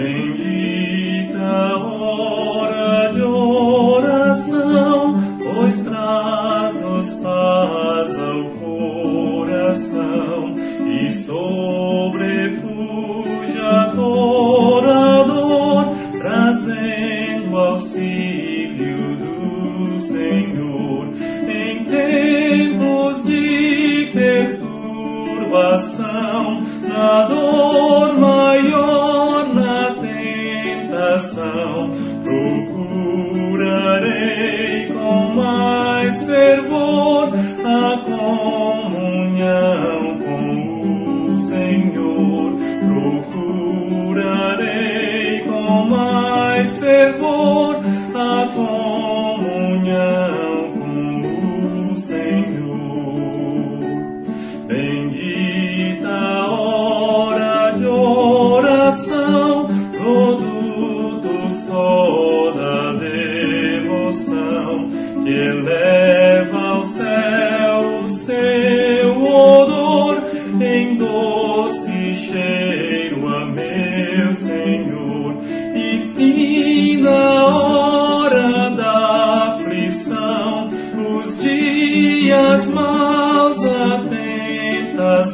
Bendita hora de oração, pois traz-nos paz ao coração e sobrepuja toda dor, trazendo auxílio do Senhor. Em tempos de perturbação, na dor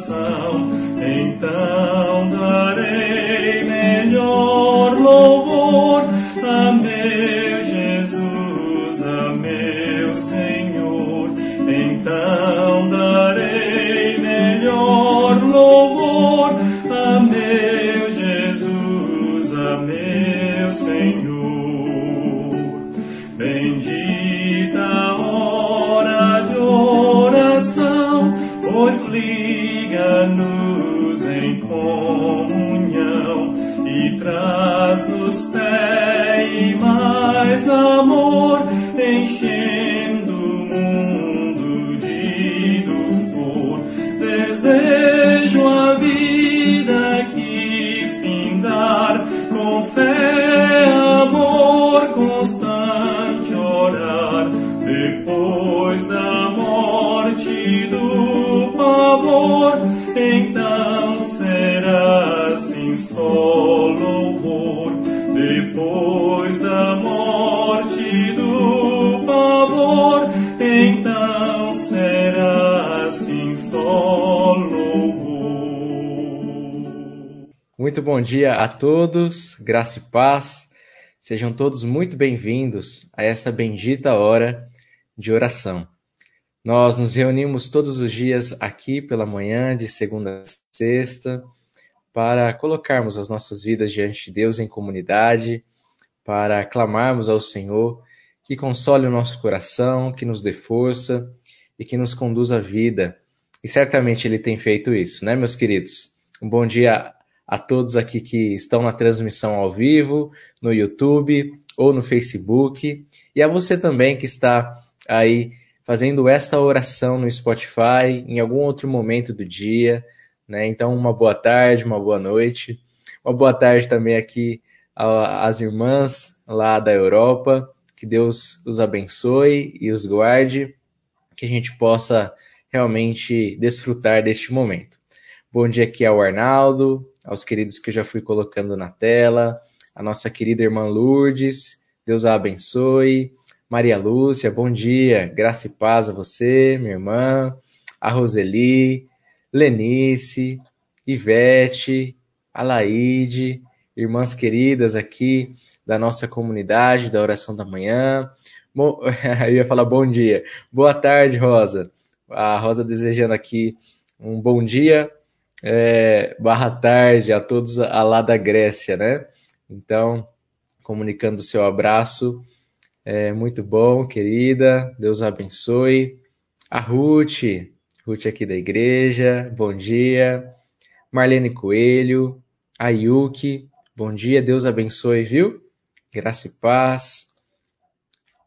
sun. Muito bom dia a todos, graça e paz. Sejam todos muito bem-vindos a essa bendita hora de oração. Nós nos reunimos todos os dias aqui pela manhã, de segunda a sexta, para colocarmos as nossas vidas diante de Deus em comunidade, para clamarmos ao Senhor que console o nosso coração, que nos dê força e que nos conduza à vida. E certamente Ele tem feito isso, né, meus queridos? Um bom dia a todos aqui que estão na transmissão ao vivo, no YouTube ou no Facebook, e a você também que está aí fazendo esta oração no Spotify em algum outro momento do dia, né? Então, uma boa tarde, uma boa noite. Uma boa tarde também aqui às irmãs lá da Europa. Que Deus os abençoe e os guarde, que a gente possa realmente desfrutar deste momento. Bom dia aqui ao Arnaldo, aos queridos que eu já fui colocando na tela, a nossa querida irmã Lourdes, Deus a abençoe. Maria Lúcia, bom dia, graça e paz a você, minha irmã, a Roseli, Lenice, Ivete, Alaide, irmãs queridas aqui da nossa comunidade da oração da manhã. Bom, eu ia falar bom dia. Boa tarde, Rosa. A Rosa desejando aqui um bom dia, é, barra tarde a todos a lá da Grécia, né? Então, comunicando o seu abraço. É muito bom, querida. Deus abençoe. A Ruth, Ruth aqui da igreja, bom dia. Marlene Coelho, a Yuki, bom dia, Deus abençoe, viu? Graça e paz.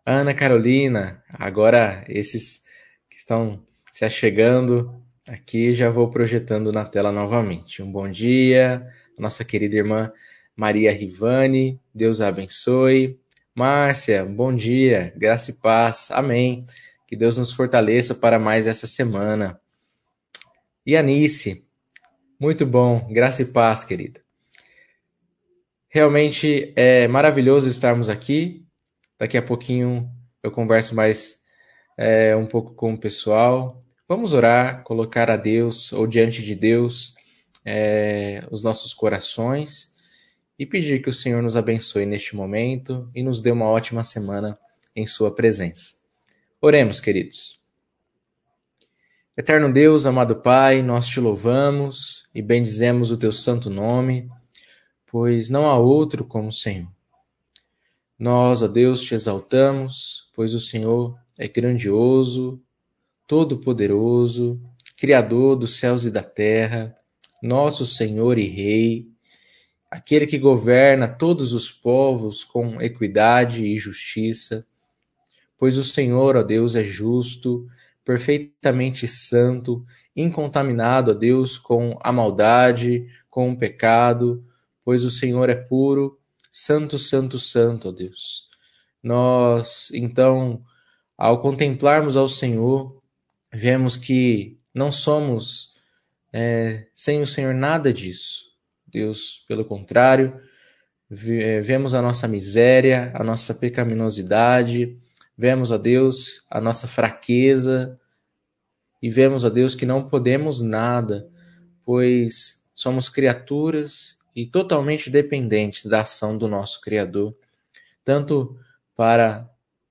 Ana Carolina, agora esses que estão se achegando aqui, já vou projetando na tela novamente. Um bom dia, nossa querida irmã Maria Rivane, Deus a abençoe. Márcia, bom dia, graça e paz, amém. Que Deus nos fortaleça para mais essa semana. E Anice, muito bom, graça e paz, querida. Realmente é maravilhoso estarmos aqui. Daqui a pouquinho eu converso mais é, um pouco com o pessoal. Vamos orar, colocar a Deus ou diante de Deus é, os nossos corações e pedir que o Senhor nos abençoe neste momento e nos dê uma ótima semana em Sua presença. Oremos, queridos. Eterno Deus, amado Pai, nós te louvamos e bendizemos o teu santo nome, pois não há outro como o Senhor. Nós, ó Deus, te exaltamos, pois o Senhor é grandioso, todo-poderoso, Criador dos céus e da terra, nosso Senhor e Rei, aquele que governa todos os povos com equidade e justiça, pois o Senhor, ó Deus, é justo, perfeitamente santo, incontaminado, ó Deus, com a maldade, com o pecado, pois o Senhor é puro, santo, santo, santo, ó Deus. Nós, então, ao contemplarmos ao Senhor, vemos que não somos é, sem o Senhor nada disso. Deus, pelo contrário, é, vemos a nossa miséria, a nossa pecaminosidade, vemos a Deus a nossa fraqueza e vemos a Deus que não podemos nada, pois somos criaturas e totalmente dependentes da ação do nosso Criador, tanto para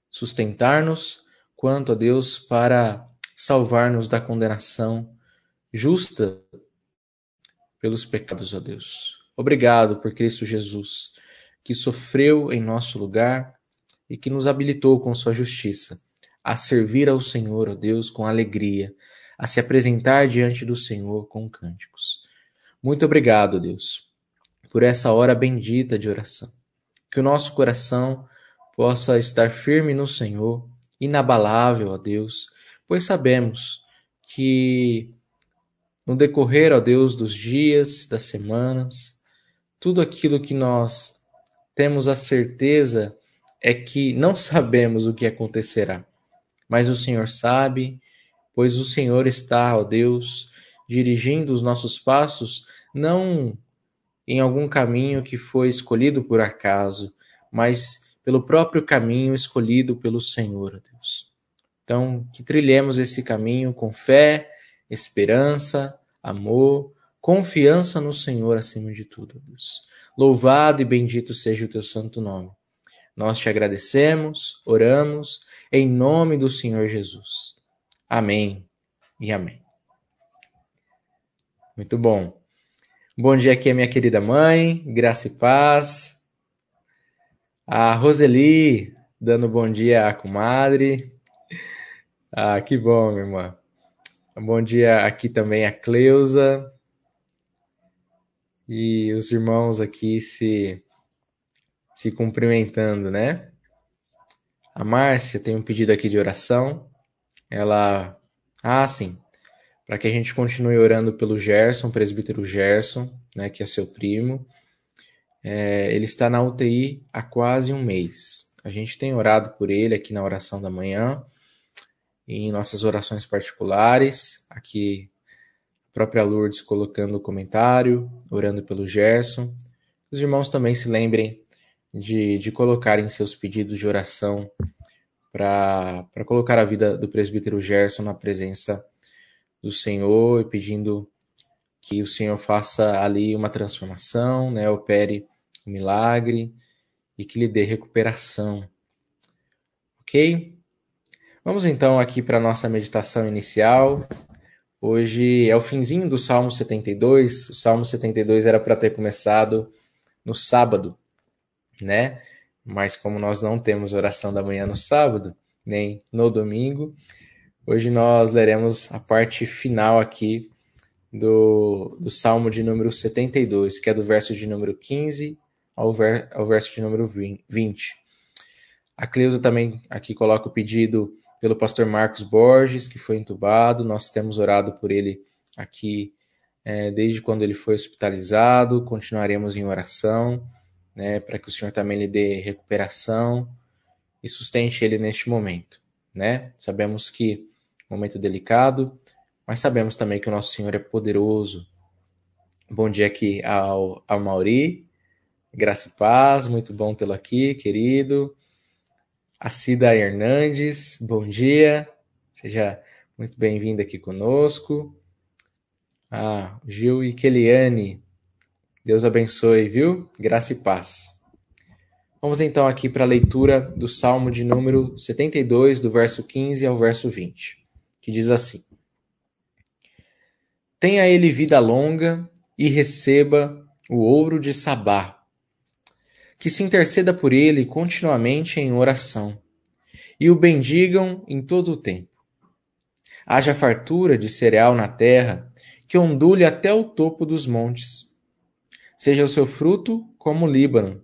sustentar-nos, quanto a Deus para salvar-nos da condenação justa pelos pecados, ó Deus. Obrigado por Cristo Jesus, que sofreu em nosso lugar e que nos habilitou com sua justiça a servir ao Senhor, ó Deus, com alegria, a se apresentar diante do Senhor com cânticos. Muito obrigado, Deus, por essa hora bendita de oração. Que o nosso coração possa estar firme no Senhor, inabalável, ó Deus, pois sabemos que no decorrer, ó Deus, dos dias, das semanas, tudo aquilo que nós temos a certeza é que não sabemos o que acontecerá, mas o Senhor sabe, pois o Senhor está, ó Deus, dirigindo os nossos passos não em algum caminho que foi escolhido por acaso, mas pelo próprio caminho escolhido pelo Senhor, ó Deus. Então, que trilhemos esse caminho com fé, esperança, amor, confiança no Senhor acima de tudo, Deus. Louvado e bendito seja o teu santo nome. Nós te agradecemos, oramos em nome do Senhor Jesus. Amém e amém. Muito bom. Bom dia aqui minha querida mãe, graça e paz. A Roseli, dando bom dia à comadre. Ah, que bom, minha irmã. Bom dia aqui também a Cleusa. E os irmãos aqui se, se cumprimentando, né? A Márcia tem um pedido aqui de oração. Ela. Ah, sim. Para que a gente continue orando pelo Gerson, presbítero Gerson, né, que é seu primo. É, ele está na UTI há quase um mês. A gente tem orado por ele aqui na oração da manhã em nossas orações particulares. Aqui, a própria Lourdes colocando o comentário, orando pelo Gerson. Os irmãos também se lembrem de, de colocarem seus pedidos de oração para colocar a vida do presbítero Gerson na presença do Senhor e pedindo que o Senhor faça ali uma transformação, né, opere um milagre e que lhe dê recuperação. Ok? Vamos então aqui para a nossa meditação inicial. Hoje é o finzinho do Salmo 72. O Salmo 72 era para ter começado no sábado, né? Mas como nós não temos oração da manhã no sábado, nem no domingo, hoje nós leremos a parte final aqui do, do Salmo de número 72, que é do verso de número 15 ao, ver, ao verso de número 20. A Cleusa também aqui coloca o pedido pelo pastor Marcos Borges, que foi entubado. Nós temos orado por ele aqui é, desde quando ele foi hospitalizado. Continuaremos em oração, né, para que o Senhor também lhe dê recuperação e sustente ele neste momento. Né? Sabemos que é um momento delicado, mas sabemos também que o nosso Senhor é poderoso. Bom dia aqui ao, ao Mauri, Graça e paz, muito bom tê-lo aqui, querido. A Cida Hernandes, bom dia. Seja muito bem-vinda aqui conosco. Ah, Gil e Keliane, Deus abençoe, viu? Graça e paz. Vamos então aqui para a leitura do Salmo de número 72, do verso 15 ao verso 20, que diz assim: Tenha ele vida longa e receba o ouro de Sabá, que se interceda por ele continuamente em oração, e o bendigam em todo o tempo. Haja fartura de cereal na terra, que ondule até o topo dos montes seja o seu fruto como o Líbano,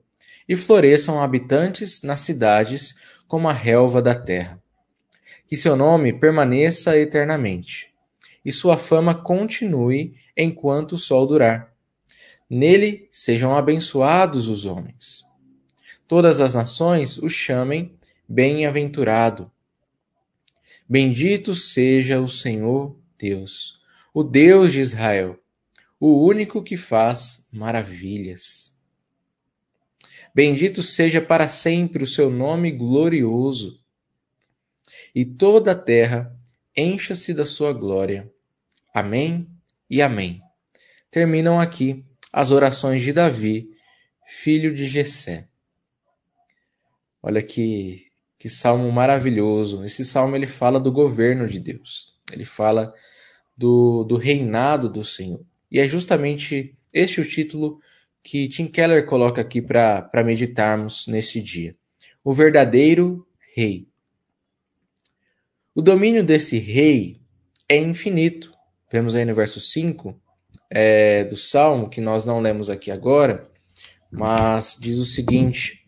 e floresçam habitantes nas cidades como a relva da terra. Que seu nome permaneça eternamente, e sua fama continue enquanto o sol durar. Nele sejam abençoados os homens. Todas as nações o chamem bem-aventurado. Bendito seja o Senhor Deus, o Deus de Israel o único que faz maravilhas. Bendito seja para sempre o seu nome glorioso, e toda a terra encha-se da sua glória. Amém e amém. Terminam aqui as orações de Davi, filho de Jessé. Olha que, que salmo maravilhoso. Esse salmo ele fala do governo de Deus. Ele fala do, do reinado do Senhor. E é justamente este o título que Tim Keller coloca aqui para meditarmos nesse dia. O verdadeiro rei. O domínio desse rei é infinito. Vemos aí no verso 5 é, do Salmo, que nós não lemos aqui agora, mas diz o seguinte: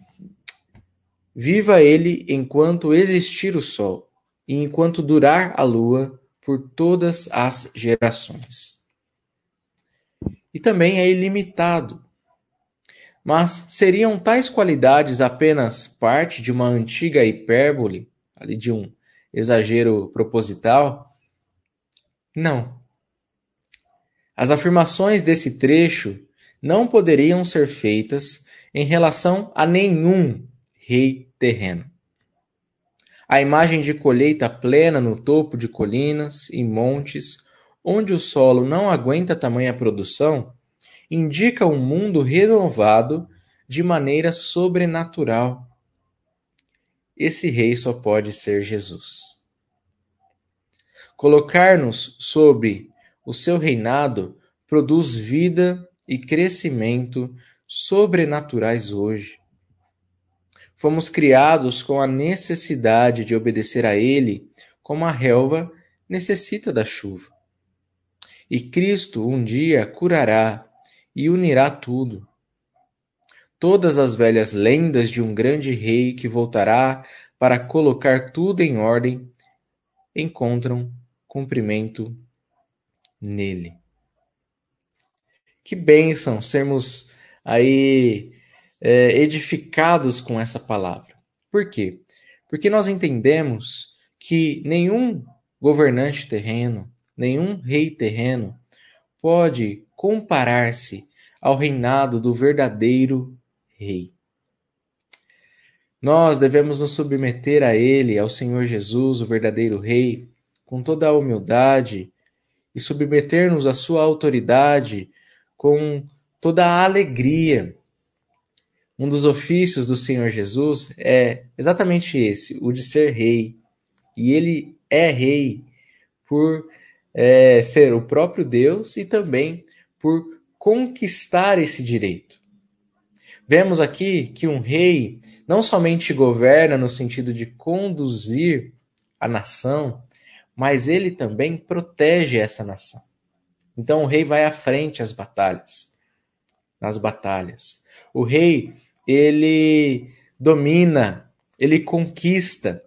Viva ele enquanto existir o sol, e enquanto durar a lua por todas as gerações e também é ilimitado. Mas seriam tais qualidades apenas parte de uma antiga hipérbole, ali de um exagero proposital? Não. As afirmações desse trecho não poderiam ser feitas em relação a nenhum rei terreno. A imagem de colheita plena no topo de colinas e montes onde o solo não aguenta tamanha produção, indica um mundo renovado de maneira sobrenatural. Esse rei só pode ser Jesus. Colocar-nos sobre o seu reinado produz vida e crescimento sobrenaturais hoje. Fomos criados com a necessidade de obedecer a Ele, como a relva necessita da chuva. E Cristo um dia curará e unirá tudo. Todas as velhas lendas de um grande rei que voltará para colocar tudo em ordem encontram cumprimento nele. Que bênção sermos aí é, edificados com essa palavra. Por quê? Porque nós entendemos que nenhum governante terreno, nenhum rei terreno pode comparar-se ao reinado do verdadeiro rei. Nós devemos nos submeter a ele, ao Senhor Jesus, o verdadeiro rei, com toda a humildade e submeter-nos à sua autoridade com toda a alegria. Um dos ofícios do Senhor Jesus é exatamente esse, o de ser rei. E ele é rei por é, ser o próprio Deus e também por conquistar esse direito. Vemos aqui que um rei não somente governa no sentido de conduzir a nação, mas ele também protege essa nação. Então o rei vai à frente às batalhas, nas batalhas. O rei, ele domina, ele conquista.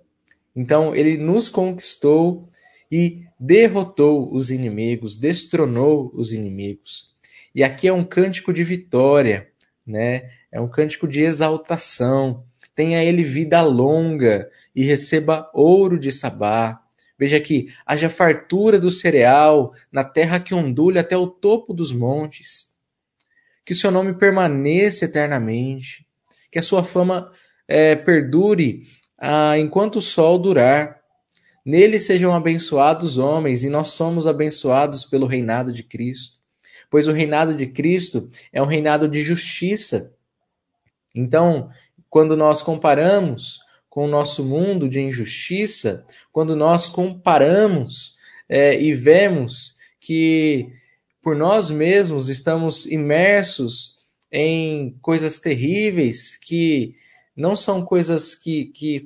Então ele nos conquistou e derrotou os inimigos, destronou os inimigos. E aqui é um cântico de vitória, né? É um cântico de exaltação. Tenha ele vida longa e receba ouro de Sabá. Veja aqui, haja fartura do cereal na terra que ondule até o topo dos montes. que o seu nome permaneça eternamente, que a sua fama é, perdure ah, enquanto o sol durar. Nele sejam abençoados homens, e nós somos abençoados pelo reinado de Cristo. Pois o reinado de Cristo é um reinado de justiça. Então, quando nós comparamos com o nosso mundo de injustiça, quando nós comparamos é, e vemos que por nós mesmos estamos imersos em coisas terríveis que não são coisas que, que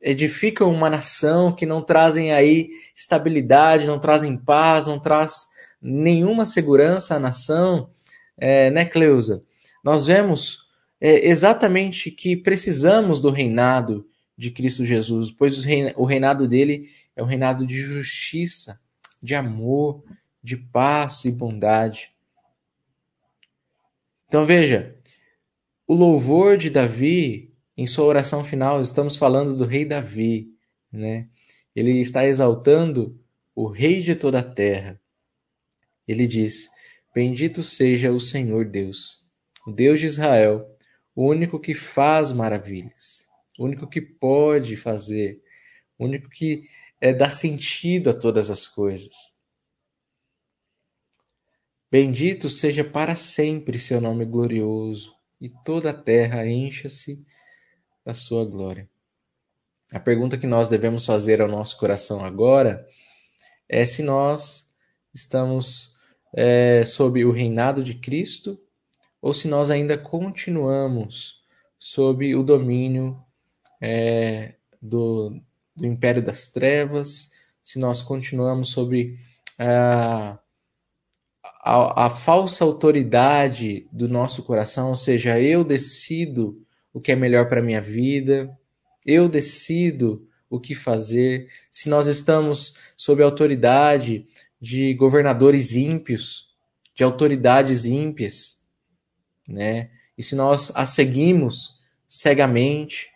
edificam uma nação, que não trazem aí estabilidade, não trazem paz, não traz nenhuma segurança à nação, é, né, Cleusa? Nós vemos é, exatamente que precisamos do reinado de Cristo Jesus, pois o reinado dele é um reinado de justiça, de amor, de paz e bondade. Então veja, o louvor de Davi, em sua oração final, estamos falando do rei Davi, né? Ele está exaltando o rei de toda a terra. Ele diz: Bendito seja o Senhor Deus, o Deus de Israel, o único que faz maravilhas o único que pode fazer, o único que é, dá sentido a todas as coisas. Bendito seja para sempre seu nome glorioso, e toda a terra encha-se da sua glória. A pergunta que nós devemos fazer ao nosso coração agora é se nós estamos é, sob o reinado de Cristo ou se nós ainda continuamos sob o domínio é, do, do império das trevas, se nós continuamos sobre a, a, a falsa autoridade do nosso coração, ou seja, eu decido o que é melhor para a minha vida, eu decido o que fazer, se nós estamos sob a autoridade de governadores ímpios, de autoridades ímpias, né? E se nós a seguimos cegamente,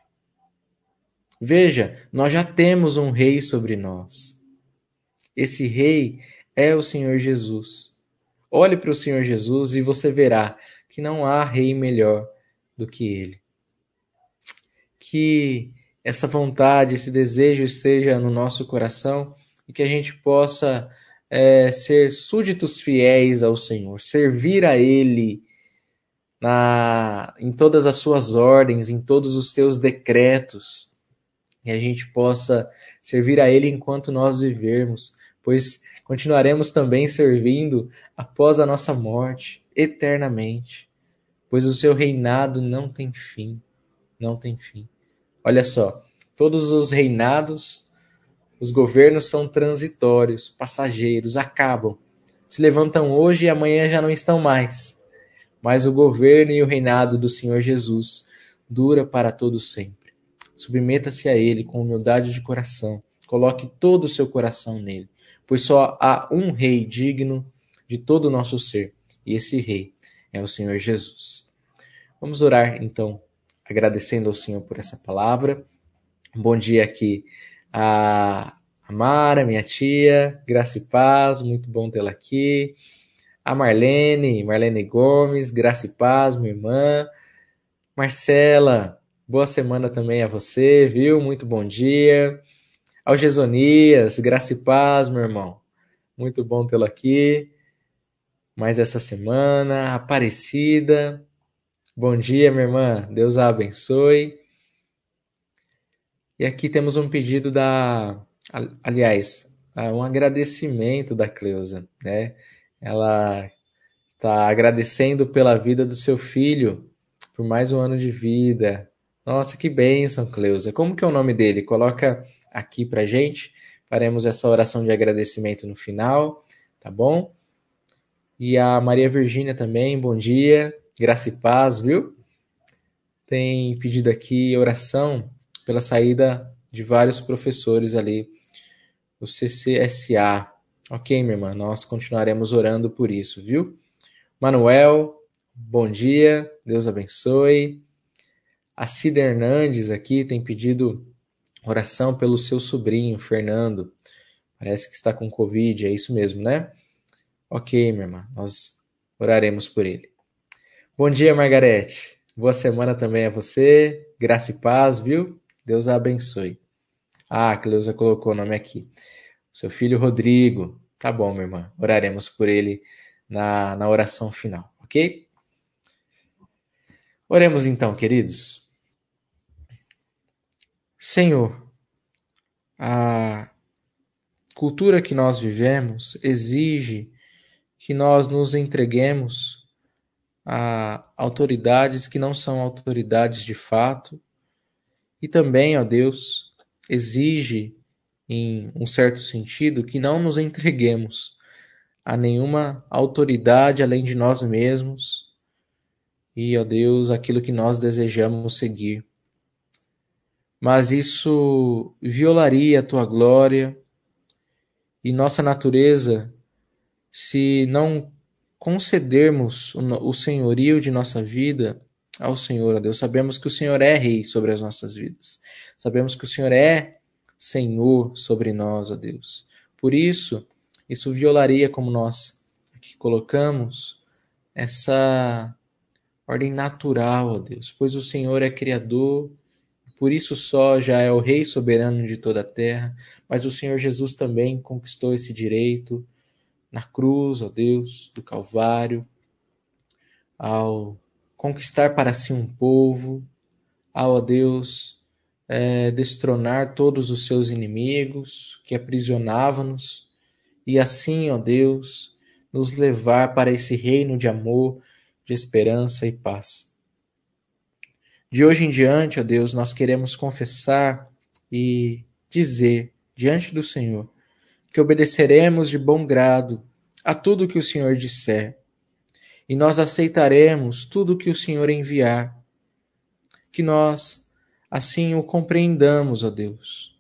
Veja, nós já temos um rei sobre nós. Esse rei é o Senhor Jesus. Olhe para o Senhor Jesus e você verá que não há rei melhor do que ele. Que essa vontade, esse desejo esteja no nosso coração e que a gente possa é, ser súditos fiéis ao Senhor, servir a Ele na, em todas as suas ordens, em todos os seus decretos e a gente possa servir a Ele enquanto nós vivermos, pois continuaremos também servindo após a nossa morte, eternamente, pois o seu reinado não tem fim, não tem fim. Olha só, todos os reinados, os governos são transitórios, passageiros, acabam, se levantam hoje e amanhã já não estão mais. Mas o governo e o reinado do Senhor Jesus dura para todo sempre. Submeta-se a Ele com humildade de coração. Coloque todo o seu coração nele, pois só há um Rei digno de todo o nosso ser, e esse Rei é o Senhor Jesus. Vamos orar então, agradecendo ao Senhor por essa palavra. bom dia aqui a Mara, minha tia, graça e paz, muito bom tê-la aqui. A Marlene, Marlene Gomes, graça e paz, minha irmã. Marcela, Boa semana também a você, viu? Muito bom dia. Ao Gesonias, graça e paz, meu irmão. Muito bom tê-lo aqui. Mais essa semana. Aparecida. Bom dia, minha irmã. Deus a abençoe. E aqui temos um pedido da. Aliás, um agradecimento da Cleusa, né? Ela está agradecendo pela vida do seu filho, por mais um ano de vida, nossa, que bênção, Cleusa. Como que é o nome dele? Coloca aqui pra gente. Faremos essa oração de agradecimento no final, tá bom? E a Maria Virgínia também, bom dia. Graça e paz, viu? Tem pedido aqui oração pela saída de vários professores ali do CCSA. Ok, minha irmã, nós continuaremos orando por isso, viu? Manuel, bom dia, Deus abençoe. A Cida Hernandes aqui tem pedido oração pelo seu sobrinho, Fernando. Parece que está com Covid, é isso mesmo, né? Ok, minha irmã, nós oraremos por ele. Bom dia, Margarete. Boa semana também a você. Graça e paz, viu? Deus a abençoe. Ah, a Cleusa colocou o nome aqui. Seu filho Rodrigo. Tá bom, minha irmã. Oraremos por ele na, na oração final, ok? Oremos então, queridos. Senhor, a cultura que nós vivemos exige que nós nos entreguemos a autoridades que não são autoridades de fato, e também, ó Deus, exige, em um certo sentido, que não nos entreguemos a nenhuma autoridade além de nós mesmos e, ó Deus, aquilo que nós desejamos seguir. Mas isso violaria a tua glória e nossa natureza se não concedermos o senhorio de nossa vida ao Senhor, ó Deus. Sabemos que o Senhor é rei sobre as nossas vidas. Sabemos que o Senhor é Senhor sobre nós, ó Deus. Por isso, isso violaria, como nós aqui colocamos, essa ordem natural, ó Deus, pois o Senhor é Criador, por isso só já é o Rei soberano de toda a terra, mas o Senhor Jesus também conquistou esse direito na cruz, ó Deus, do Calvário, ao conquistar para si um povo, ao, ó Deus, é, destronar todos os seus inimigos que aprisionavam-nos, e assim, ó Deus, nos levar para esse reino de amor, de esperança e paz. De hoje em diante, ó Deus, nós queremos confessar e dizer diante do Senhor que obedeceremos de bom grado a tudo que o Senhor disser, e nós aceitaremos tudo que o Senhor enviar, que nós assim o compreendamos, ó Deus.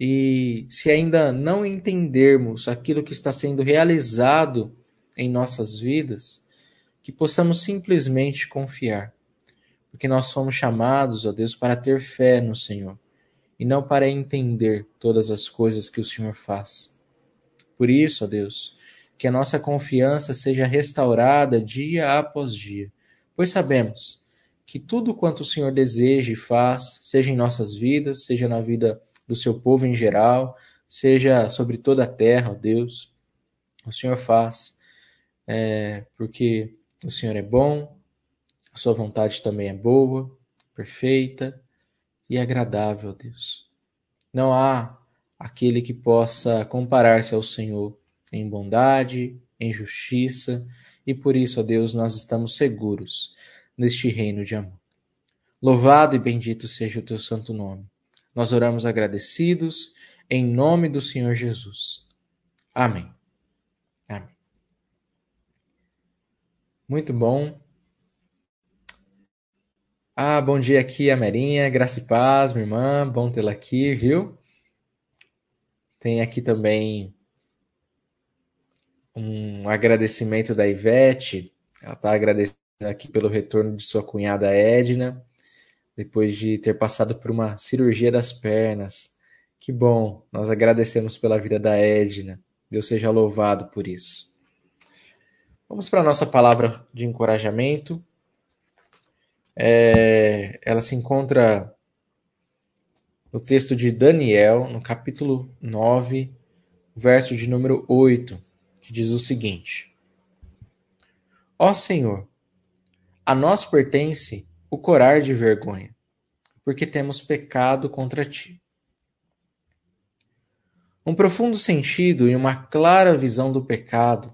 E se ainda não entendermos aquilo que está sendo realizado em nossas vidas, que possamos simplesmente confiar, porque nós somos chamados, ó Deus, para ter fé no Senhor e não para entender todas as coisas que o Senhor faz. Por isso, ó Deus, que a nossa confiança seja restaurada dia após dia, pois sabemos que tudo quanto o Senhor deseja e faz, seja em nossas vidas, seja na vida do seu povo em geral, seja sobre toda a terra, ó Deus, o Senhor faz, é, porque o Senhor é bom, sua vontade também é boa, perfeita, e agradável Deus. Não há aquele que possa comparar-se ao Senhor em bondade, em justiça, e por isso, ó Deus, nós estamos seguros neste reino de amor. Louvado e bendito seja o teu santo nome. Nós oramos agradecidos em nome do Senhor Jesus. Amém. Amém. Muito bom. Ah, bom dia aqui, a Merinha, graça e paz, minha irmã, bom tê-la aqui, viu? Tem aqui também um agradecimento da Ivete, ela está agradecendo aqui pelo retorno de sua cunhada Edna, depois de ter passado por uma cirurgia das pernas. Que bom, nós agradecemos pela vida da Edna, Deus seja louvado por isso. Vamos para a nossa palavra de encorajamento. É, ela se encontra no texto de Daniel, no capítulo 9, verso de número 8, que diz o seguinte: Ó Senhor, a nós pertence o corar de vergonha, porque temos pecado contra ti. Um profundo sentido e uma clara visão do pecado,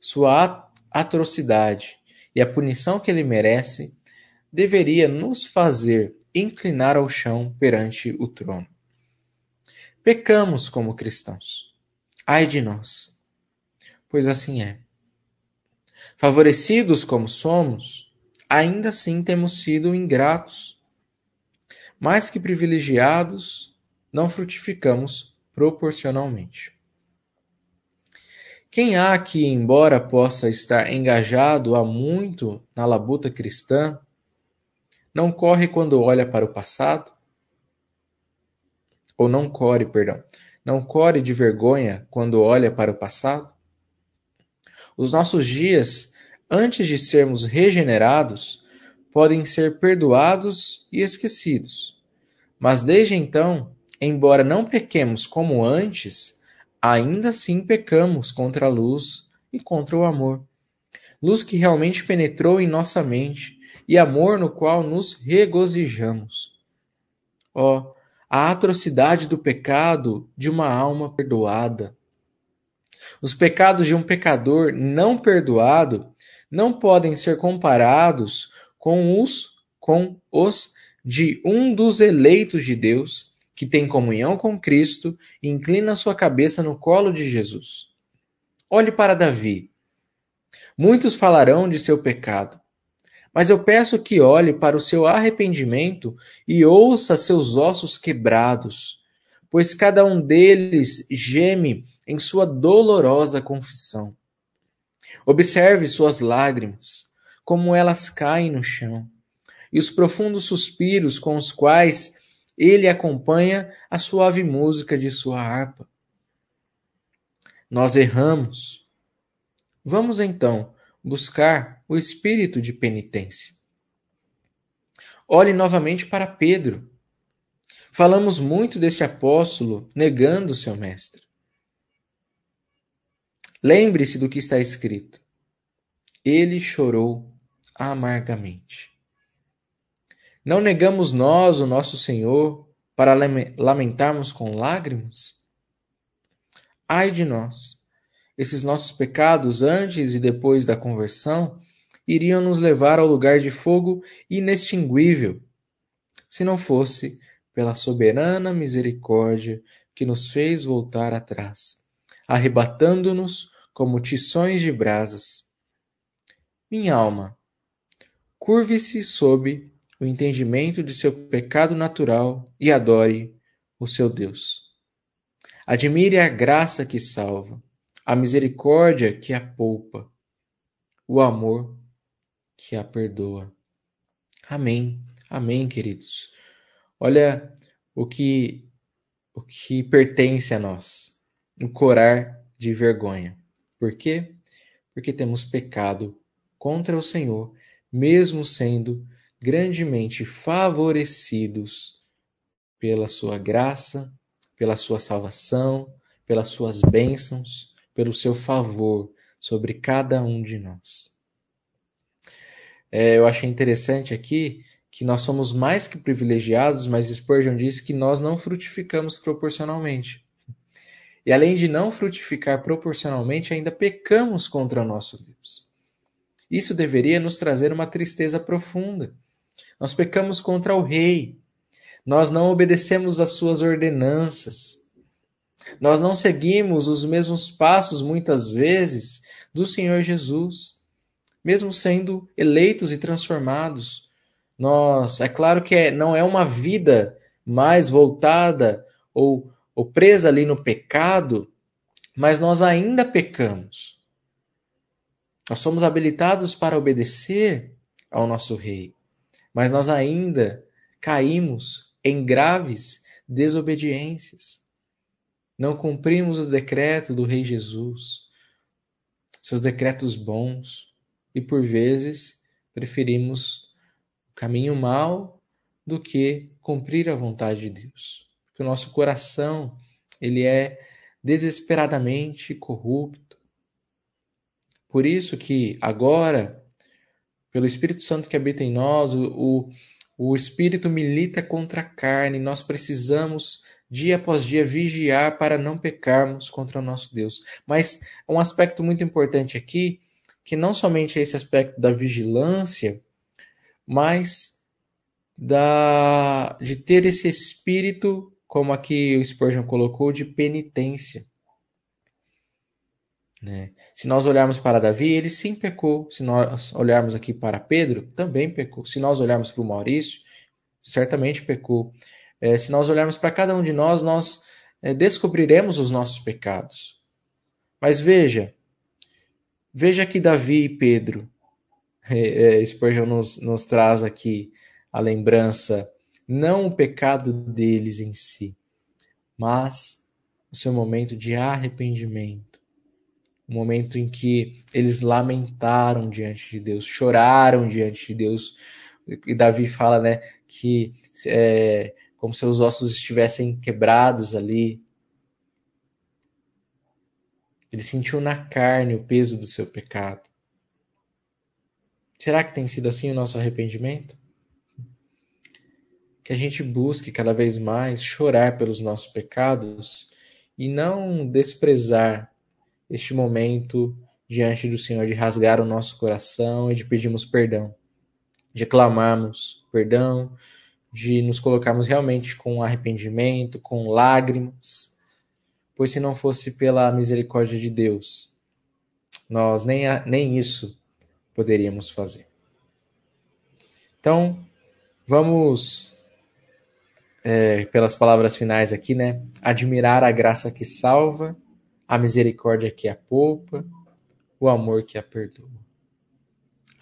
sua atrocidade e a punição que ele merece deveria nos fazer inclinar ao chão perante o trono. Pecamos como cristãos. Ai de nós! Pois assim é. Favorecidos como somos, ainda assim temos sido ingratos. Mais que privilegiados, não frutificamos proporcionalmente. Quem há que, embora possa estar engajado há muito na labuta cristã, não corre quando olha para o passado? Ou não corre, perdão. Não corre de vergonha quando olha para o passado? Os nossos dias antes de sermos regenerados, podem ser perdoados e esquecidos. Mas desde então, embora não pequemos como antes, ainda assim pecamos contra a luz e contra o amor. Luz que realmente penetrou em nossa mente e amor no qual nos regozijamos. Ó, oh, a atrocidade do pecado de uma alma perdoada. Os pecados de um pecador não perdoado não podem ser comparados com os com os de um dos eleitos de Deus que tem comunhão com Cristo e inclina sua cabeça no colo de Jesus. Olhe para Davi. Muitos falarão de seu pecado, mas eu peço que olhe para o seu arrependimento e ouça seus ossos quebrados, pois cada um deles geme em sua dolorosa confissão. Observe suas lágrimas, como elas caem no chão, e os profundos suspiros com os quais ele acompanha a suave música de sua harpa. Nós erramos. Vamos então buscar o espírito de penitência. Olhe novamente para Pedro. Falamos muito deste apóstolo negando seu mestre. Lembre-se do que está escrito. Ele chorou amargamente. Não negamos nós o nosso Senhor para lamentarmos com lágrimas? Ai de nós! Esses nossos pecados, antes e depois da conversão, iriam nos levar ao lugar de fogo inextinguível, se não fosse pela soberana misericórdia que nos fez voltar atrás, arrebatando-nos como tições de brasas. Minha alma, curve-se sob o entendimento de seu pecado natural e adore o seu Deus. Admire a graça que salva, a misericórdia que a poupa, o amor que a perdoa. Amém. Amém, queridos. Olha o que o que pertence a nós, o corar de vergonha. Por quê? Porque temos pecado contra o Senhor, mesmo sendo grandemente favorecidos pela sua graça, pela sua salvação, pelas suas bênçãos, pelo seu favor sobre cada um de nós. É, eu achei interessante aqui que nós somos mais que privilegiados, mas Spurgeon disse que nós não frutificamos proporcionalmente. E além de não frutificar proporcionalmente, ainda pecamos contra o nosso Deus. Isso deveria nos trazer uma tristeza profunda. Nós pecamos contra o Rei. Nós não obedecemos às suas ordenanças. Nós não seguimos os mesmos passos, muitas vezes, do Senhor Jesus, mesmo sendo eleitos e transformados. Nós, é claro que é, não é uma vida mais voltada ou, ou presa ali no pecado, mas nós ainda pecamos. Nós somos habilitados para obedecer ao nosso Rei mas nós ainda caímos em graves desobediências. Não cumprimos o decreto do Rei Jesus, seus decretos bons, e por vezes preferimos o caminho mau do que cumprir a vontade de Deus. Porque o nosso coração, ele é desesperadamente corrupto. Por isso que agora pelo Espírito Santo que habita em nós, o, o, o Espírito milita contra a carne. Nós precisamos, dia após dia, vigiar para não pecarmos contra o nosso Deus. Mas um aspecto muito importante aqui, que não somente é esse aspecto da vigilância, mas da, de ter esse espírito, como aqui o Spurgeon colocou, de penitência. Né? Se nós olharmos para Davi, ele sim pecou. Se nós olharmos aqui para Pedro, também pecou. Se nós olharmos para o Maurício, certamente pecou. É, se nós olharmos para cada um de nós, nós é, descobriremos os nossos pecados. Mas veja, veja que Davi e Pedro, é, é, Spurgeon nos, nos traz aqui a lembrança, não o pecado deles em si, mas o seu momento de arrependimento o momento em que eles lamentaram diante de Deus, choraram diante de Deus. E Davi fala, né, que é, como se os ossos estivessem quebrados ali. Ele sentiu na carne o peso do seu pecado. Será que tem sido assim o nosso arrependimento? Que a gente busque cada vez mais chorar pelos nossos pecados e não desprezar este momento diante do Senhor de rasgar o nosso coração e de pedirmos perdão, de clamarmos perdão, de nos colocarmos realmente com arrependimento, com lágrimas, pois se não fosse pela misericórdia de Deus, nós nem, nem isso poderíamos fazer. Então, vamos, é, pelas palavras finais aqui, né? Admirar a graça que salva a misericórdia que a poupa, o amor que a perdoa.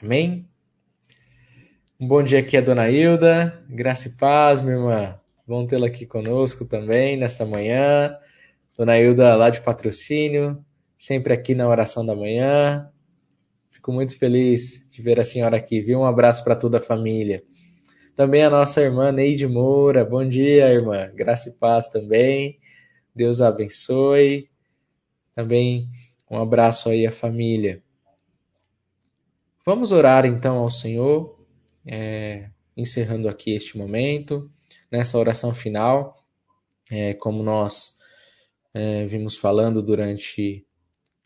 Amém? Um bom dia aqui a Dona Hilda, graça e paz, minha irmã. Bom tê-la aqui conosco também nesta manhã. Dona Hilda lá de patrocínio, sempre aqui na oração da manhã. Fico muito feliz de ver a senhora aqui, viu? Um abraço para toda a família. Também a nossa irmã Neide Moura. Bom dia, irmã. Graça e paz também. Deus a abençoe. Também um abraço aí à família. Vamos orar então ao Senhor, é, encerrando aqui este momento, nessa oração final, é, como nós é, vimos falando durante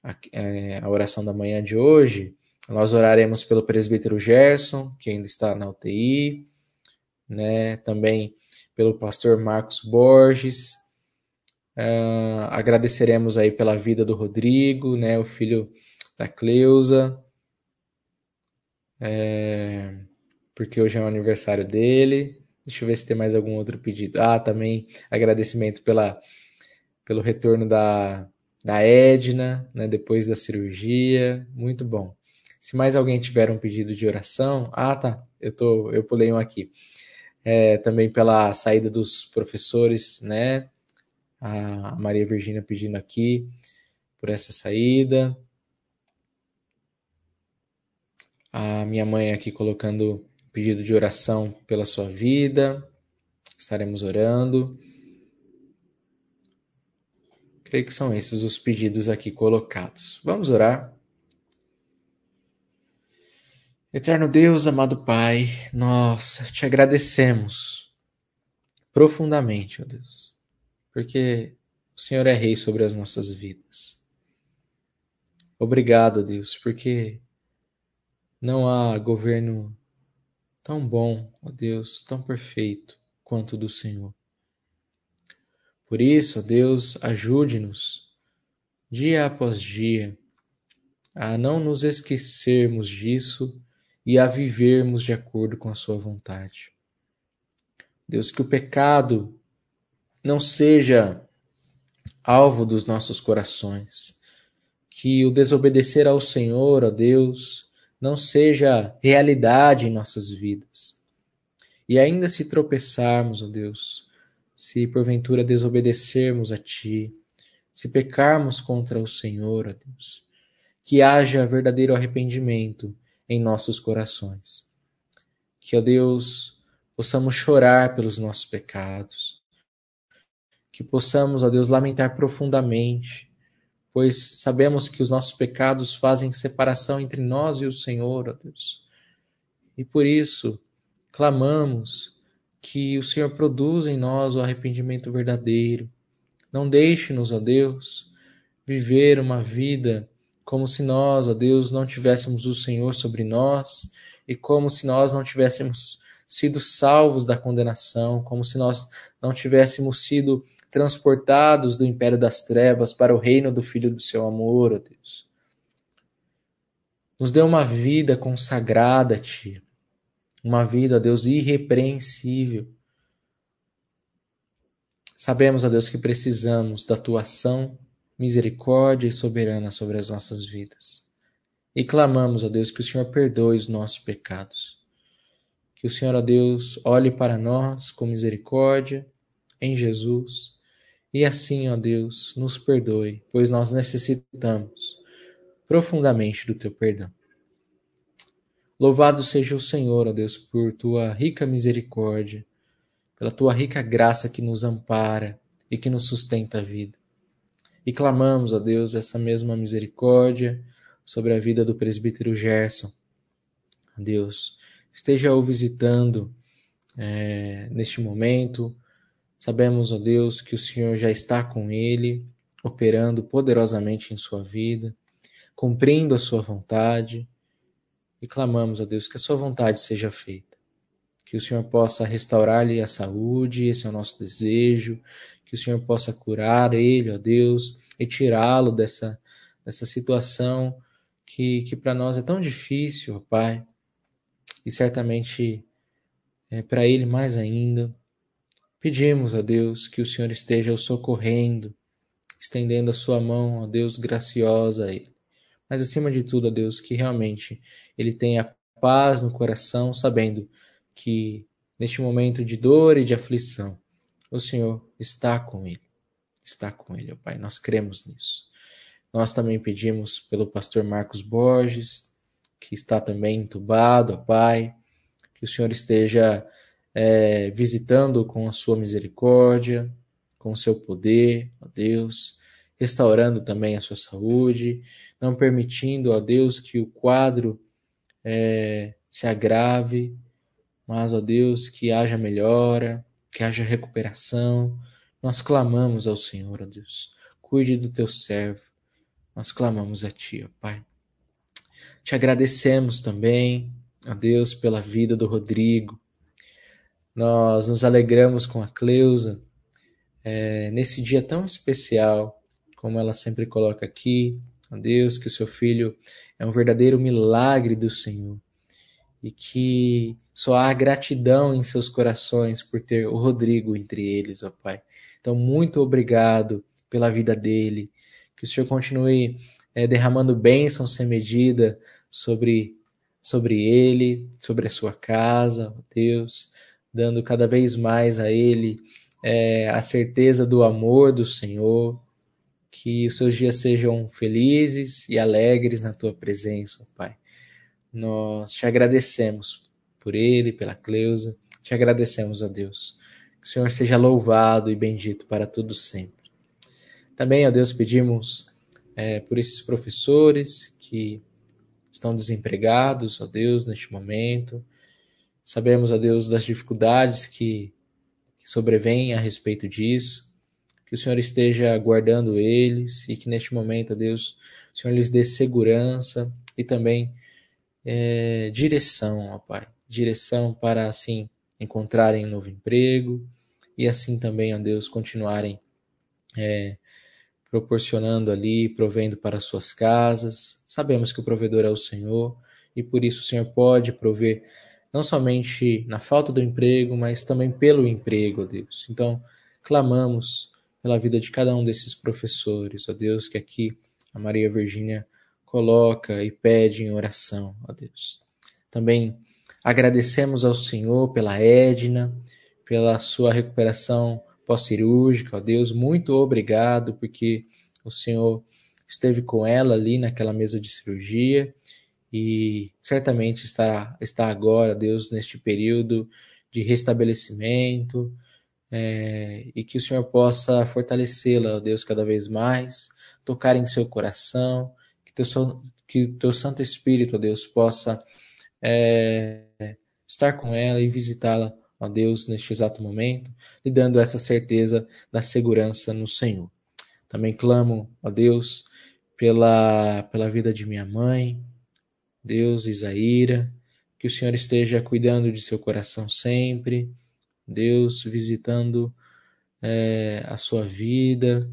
a, é, a oração da manhã de hoje, nós oraremos pelo presbítero Gerson, que ainda está na UTI, né, também pelo pastor Marcos Borges, Uh, agradeceremos aí pela vida do Rodrigo, né, o filho da Cleusa, é, porque hoje é o aniversário dele. Deixa eu ver se tem mais algum outro pedido. Ah, também agradecimento pela, pelo retorno da, da Edna, né, depois da cirurgia. Muito bom. Se mais alguém tiver um pedido de oração, ah, tá, eu tô, eu pulei um aqui. É, também pela saída dos professores, né, a Maria Virgínia pedindo aqui por essa saída. A minha mãe aqui colocando pedido de oração pela sua vida. Estaremos orando. Creio que são esses os pedidos aqui colocados. Vamos orar. Eterno Deus, amado Pai, nós te agradecemos profundamente, ó Deus porque o Senhor é Rei sobre as nossas vidas. Obrigado, Deus, porque não há governo tão bom, ó Deus, tão perfeito quanto o do Senhor. Por isso, ó Deus, ajude-nos, dia após dia, a não nos esquecermos disso e a vivermos de acordo com a Sua vontade. Deus, que o pecado não seja alvo dos nossos corações. Que o desobedecer ao Senhor, a Deus, não seja realidade em nossas vidas. E ainda se tropeçarmos, ó Deus, se porventura desobedecermos a Ti, se pecarmos contra o Senhor, ó Deus, que haja verdadeiro arrependimento em nossos corações. Que, ó Deus, possamos chorar pelos nossos pecados, que possamos, ó Deus, lamentar profundamente, pois sabemos que os nossos pecados fazem separação entre nós e o Senhor, ó Deus. E por isso, clamamos que o Senhor produza em nós o arrependimento verdadeiro. Não deixe-nos, ó Deus, viver uma vida como se nós, ó Deus, não tivéssemos o Senhor sobre nós e como se nós não tivéssemos sido salvos da condenação, como se nós não tivéssemos sido transportados do império das trevas para o reino do Filho do seu amor, ó Deus. Nos dê uma vida consagrada a Ti, uma vida, ó Deus, irrepreensível. Sabemos, ó Deus, que precisamos da Tua ação, misericórdia e soberana sobre as nossas vidas. E clamamos, ó Deus, que o Senhor perdoe os nossos pecados. Que o Senhor, ó Deus, olhe para nós com misericórdia em Jesus e assim, ó Deus, nos perdoe, pois nós necessitamos profundamente do teu perdão. Louvado seja o Senhor, ó Deus, por tua rica misericórdia, pela tua rica graça que nos ampara e que nos sustenta a vida. E clamamos, ó Deus, essa mesma misericórdia sobre a vida do presbítero Gerson. Deus, esteja o visitando é, neste momento. Sabemos, ó Deus, que o Senhor já está com ele, operando poderosamente em sua vida, cumprindo a sua vontade. E clamamos, ó Deus, que a sua vontade seja feita. Que o Senhor possa restaurar-lhe a saúde, esse é o nosso desejo. Que o Senhor possa curar ele, ó Deus, e tirá-lo dessa, dessa situação que, que para nós é tão difícil, ó Pai. E certamente é, para ele mais ainda. Pedimos a Deus que o Senhor esteja o socorrendo, estendendo a sua mão, ó Deus, graciosa a ele. Mas acima de tudo, ó Deus, que realmente ele tenha paz no coração, sabendo que neste momento de dor e de aflição, o Senhor está com ele. Está com ele, ó Pai. Nós cremos nisso. Nós também pedimos pelo pastor Marcos Borges, que está também entubado, ó Pai, que o Senhor esteja é, visitando com a sua misericórdia, com o seu poder, ó Deus, restaurando também a sua saúde, não permitindo, ó Deus, que o quadro é, se agrave, mas, ó Deus, que haja melhora, que haja recuperação. Nós clamamos ao Senhor, ó Deus, cuide do teu servo. Nós clamamos a Ti, ó Pai. Te agradecemos também, ó Deus, pela vida do Rodrigo, nós nos alegramos com a Cleusa é, nesse dia tão especial, como ela sempre coloca aqui, a Deus, que o seu filho é um verdadeiro milagre do Senhor e que só há gratidão em seus corações por ter o Rodrigo entre eles, ó Pai. Então, muito obrigado pela vida dele, que o Senhor continue é, derramando bênção sem medida sobre, sobre ele, sobre a sua casa, ó Deus dando cada vez mais a Ele é, a certeza do amor do Senhor, que os seus dias sejam felizes e alegres na Tua presença, Pai. Nós te agradecemos por Ele, pela Cleusa, te agradecemos, ó Deus. Que o Senhor seja louvado e bendito para tudo sempre. Também, ó Deus, pedimos é, por esses professores que estão desempregados, ó Deus, neste momento, Sabemos, ó Deus, das dificuldades que, que sobrevêm a respeito disso. Que o Senhor esteja guardando eles e que neste momento, Deus, o Senhor lhes dê segurança e também é, direção, ó Pai. Direção para, assim, encontrarem um novo emprego e assim também, ó Deus, continuarem é, proporcionando ali, provendo para suas casas. Sabemos que o provedor é o Senhor e por isso o Senhor pode prover não somente na falta do emprego, mas também pelo emprego, ó Deus. Então, clamamos pela vida de cada um desses professores, ó Deus, que aqui a Maria Virgínia coloca e pede em oração, ó Deus. Também agradecemos ao Senhor pela Edna, pela sua recuperação pós-cirúrgica, ó Deus, muito obrigado, porque o Senhor esteve com ela ali naquela mesa de cirurgia e certamente está, está agora, Deus, neste período de restabelecimento é, e que o Senhor possa fortalecê-la, Deus, cada vez mais, tocar em seu coração, que teu, que teu Santo Espírito, Deus, possa é, estar com ela e visitá-la, ó Deus, neste exato momento, lhe dando essa certeza da segurança no Senhor. Também clamo, ó Deus, pela, pela vida de minha mãe, Deus, Isaíra, que o Senhor esteja cuidando de seu coração sempre, Deus, visitando é, a sua vida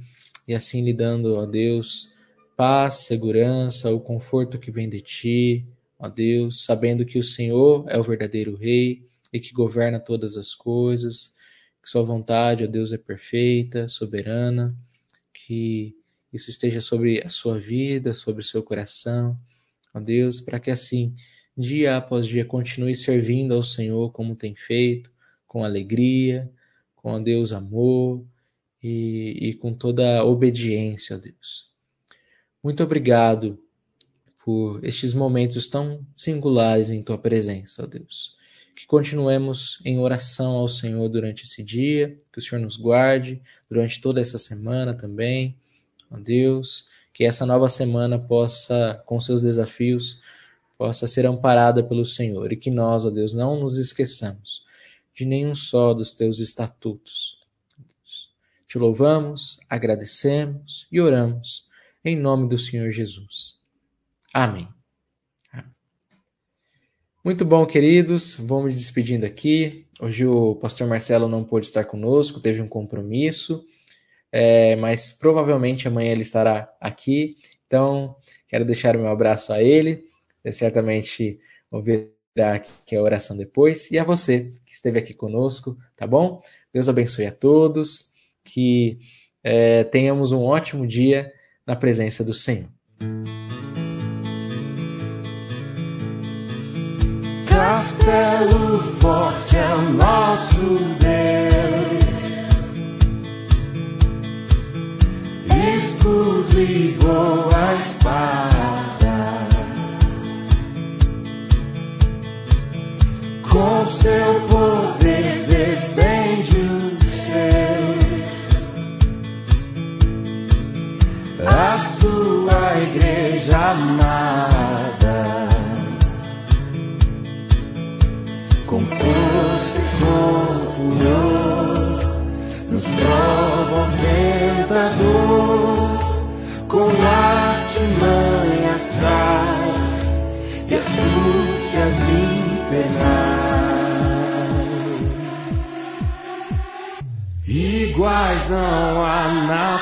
e assim lhe dando, ó Deus, paz, segurança, o conforto que vem de ti, ó Deus, sabendo que o Senhor é o verdadeiro Rei e que governa todas as coisas, que Sua vontade, ó Deus, é perfeita, soberana, que isso esteja sobre a sua vida, sobre o seu coração ó Deus, para que assim, dia após dia, continue servindo ao Senhor como tem feito, com alegria, com, ó Deus, amor e, e com toda a obediência, ó Deus. Muito obrigado por estes momentos tão singulares em tua presença, ó Deus. Que continuemos em oração ao Senhor durante esse dia, que o Senhor nos guarde durante toda essa semana também, ó Deus. Que essa nova semana possa, com seus desafios, possa ser amparada pelo Senhor e que nós, ó Deus, não nos esqueçamos de nenhum só dos teus estatutos. Te louvamos, agradecemos e oramos em nome do Senhor Jesus. Amém. Muito bom, queridos. Vamos me despedindo aqui. Hoje o pastor Marcelo não pôde estar conosco, teve um compromisso, é, mas provavelmente amanhã ele estará aqui. Então, quero deixar o meu abraço a ele. Ele certamente ouvirá aqui a oração depois. E a você que esteve aqui conosco, tá bom? Deus abençoe a todos. Que é, tenhamos um ótimo dia na presença do Senhor. Castelo forte é nosso Deus, Iguais não há na